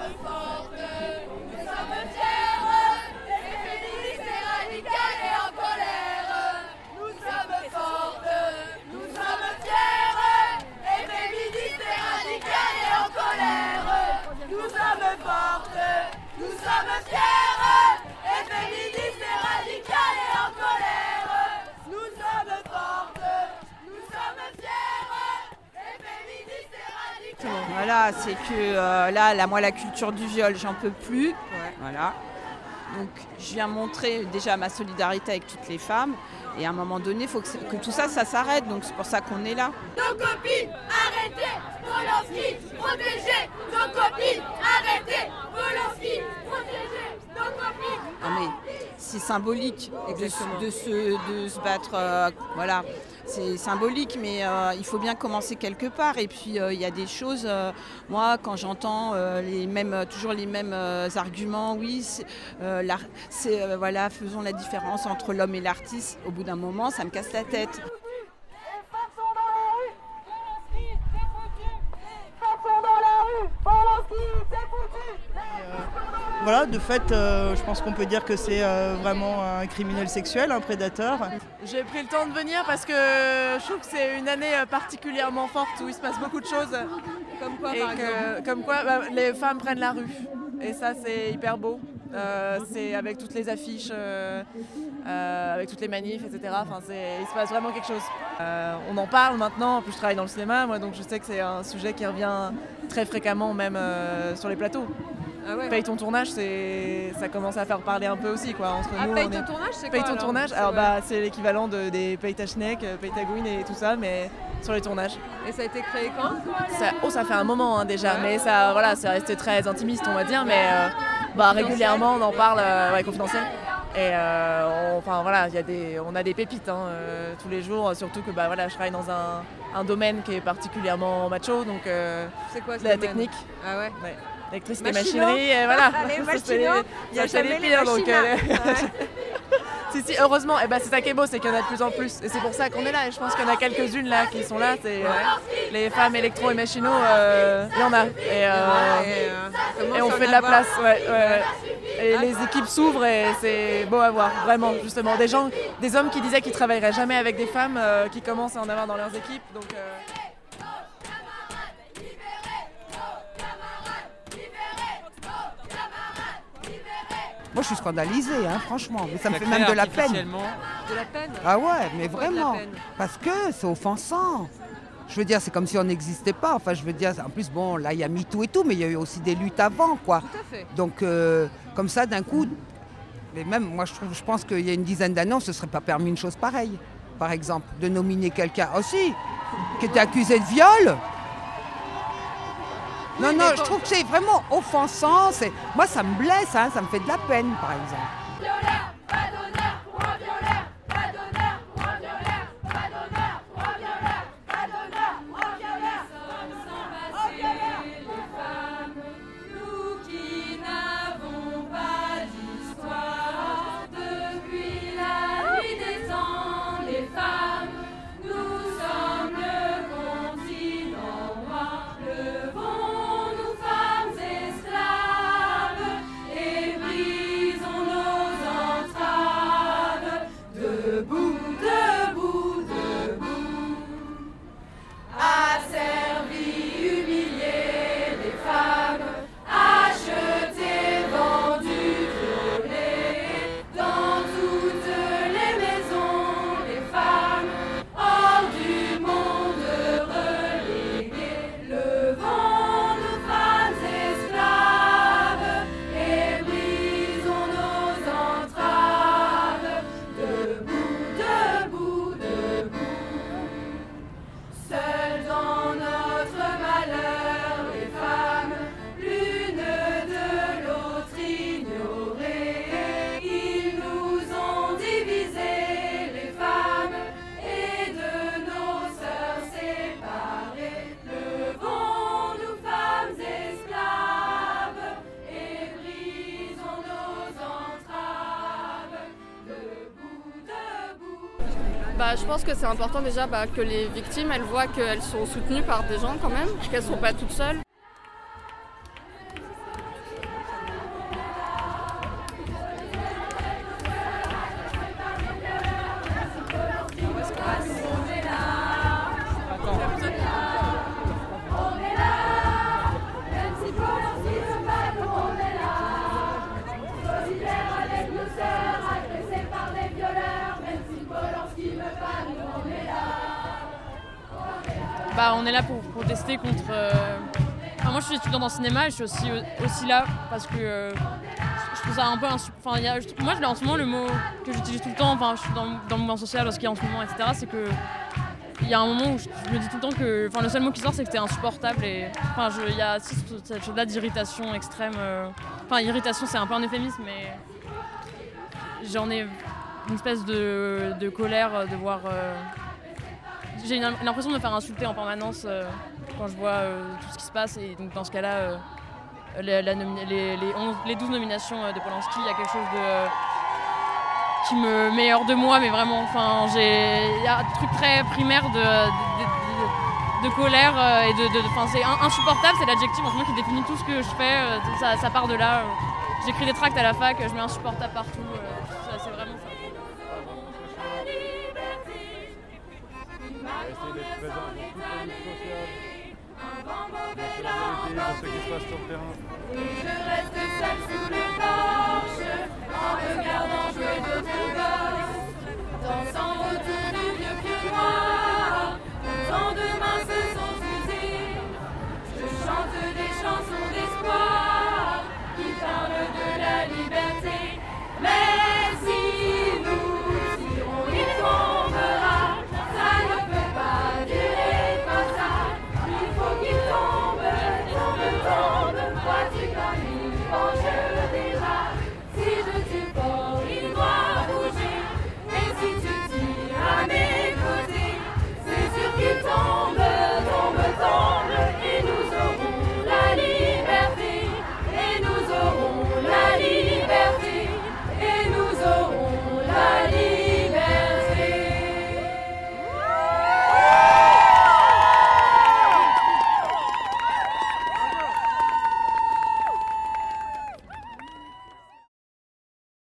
never falter. C'est que euh, là, moi, la culture du viol, j'en peux plus. Voilà. Donc, je viens montrer déjà ma solidarité avec toutes les femmes. Et à un moment donné, il faut que, que, tout ça, ça s'arrête. Donc, c'est pour ça qu'on est là. Nos copines, arrêtez Polanski, protégez Nos copines, arrêtez Polanski, protégez Nos copines Non mais c'est symbolique de, de, se, de se battre. euh, voilà, c'est symbolique, mais euh, il faut bien commencer quelque part. Et puis euh, il y a des choses. moi, quand j'entends les mêmes, toujours les mêmes arguments, oui, c'est, voilà, faisons la différence entre l'homme et l'artiste. Au bout d'un moment, ça me casse la tête. Voilà, de fait, euh, je pense qu'on peut dire que c'est euh, vraiment un criminel sexuel, un prédateur. J'ai pris le temps de venir parce que je trouve que c'est une année euh, particulièrement forte où il se passe beaucoup de choses. Comme quoi, Et par que- exemple Comme quoi, bah, les femmes prennent la rue. Et ça, c'est hyper beau. Euh, c'est avec toutes les affiches, euh, euh, avec toutes les manifs, etc. Enfin, il se passe vraiment quelque chose. Euh, on en parle maintenant. En plus, je travaille dans le cinéma, moi, donc je sais que c'est un sujet qui revient très fréquemment, même euh, sur les plateaux. Ah ouais. Paye ton tournage, ça commence à faire parler un peu aussi, quoi. Entre Ah, nous, paye on ton est- tournage, c'est Paye quoi ton alors tournage, alors bah c'est l'équivalent de, des Paye ta schneck, Paye ta gouine et tout ça, mais sur les tournages. Et ça a été créé quand? Ça, oh, ça fait un moment hein, déjà, mais ça, voilà, c'est resté très intimiste, on va dire, mais bah, régulièrement on en parle, ouais, confidentiel. Et euh, on, enfin voilà, il y a des, on a des pépites hein, euh, tous les jours, surtout que bah voilà, je travaille dans un, un domaine qui est particulièrement macho, donc euh, C'est quoi ce la domaine technique, Ah ouais ouais, électricité, Machino. machinerie, et voilà. Les il y a les jamais les pires, donc, si, si, heureusement, et ben c'est ça qui est beau, c'est qu'il y en a de plus en plus. Et c'est pour ça qu'on est là. Et je pense qu'il y en a quelques-unes là qui sont là. C'est les femmes électro et machinaux, il y en a. Et, Et, et on fait de la place. ouais, ouais, ouais. Et les équipes s'ouvrent et c'est beau à voir, vraiment, justement. Des gens, des hommes qui disaient qu'ils travailleraient jamais avec des femmes euh, qui commencent à en avoir dans leurs équipes. Donc, euh, Moi, je suis scandalisée, hein, franchement. Mais ça me fait même de la peine. De la peine Ah ouais, mais Pourquoi vraiment. Parce que c'est offensant. Je veux dire, c'est comme si on n'existait pas. Enfin, je veux dire, en plus, bon, là, il y a MeToo et tout, mais il y a eu aussi des luttes avant, quoi. Tout à fait. Donc, euh, comme ça, d'un coup, mais même, moi, je, trouve, je pense qu'il y a une dizaine d'années, on ne se serait pas permis une chose pareille. Par exemple, de nominer quelqu'un aussi, qui était accusé de viol. Non, Oui, non, je trouve que c'est vraiment offensant. Moi, ça me blesse, hein, ça me fait de la peine, par exemple. Bah, je pense que c'est important déjà bah, que les victimes voient qu'elles sont soutenues par des gens quand même, qu'elles sont pas toutes seules. Bah, on est là pour protester contre. euh, moi, je suis étudiante en cinéma et je suis aussi, aussi là parce que euh, je trouve ça un peu. insu- moi, en ce moment, le mot que j'utilise tout le temps, enfin, je suis dans, dans le mouvement social, dans ce qu'il y a en ce moment, etc., c'est que. Il y a un moment où je, me dis tout le temps que. Enfin, le seul mot qui sort, c'est que c'était insupportable. Et. Enfin, il y a cette- cette chose-là d'irritation extrême. euh, Enfin, irritation, c'est un peu un euphémisme, mais. J'en ai une espèce de, colère de voir. euh, J'ai l'impression de me faire insulter en permanence euh, quand je vois euh, tout ce qui se passe. Et donc, dans ce cas-là, euh, les, les, 11 les 12 nominations de Polanski, il y a quelque chose de qui me met hors de moi, mais vraiment, enfin, il y a un truc très primaire de, colère et de, c'est in- insupportable, c'est l'adjectif en qui définit tout ce que je fais, ça, part de là. J'écris des tracts à la fac, je mets insupportable partout, je reste seule sous le porche, en regardant jouer d'autres gosses, dansant retenue vieux pieux noir. de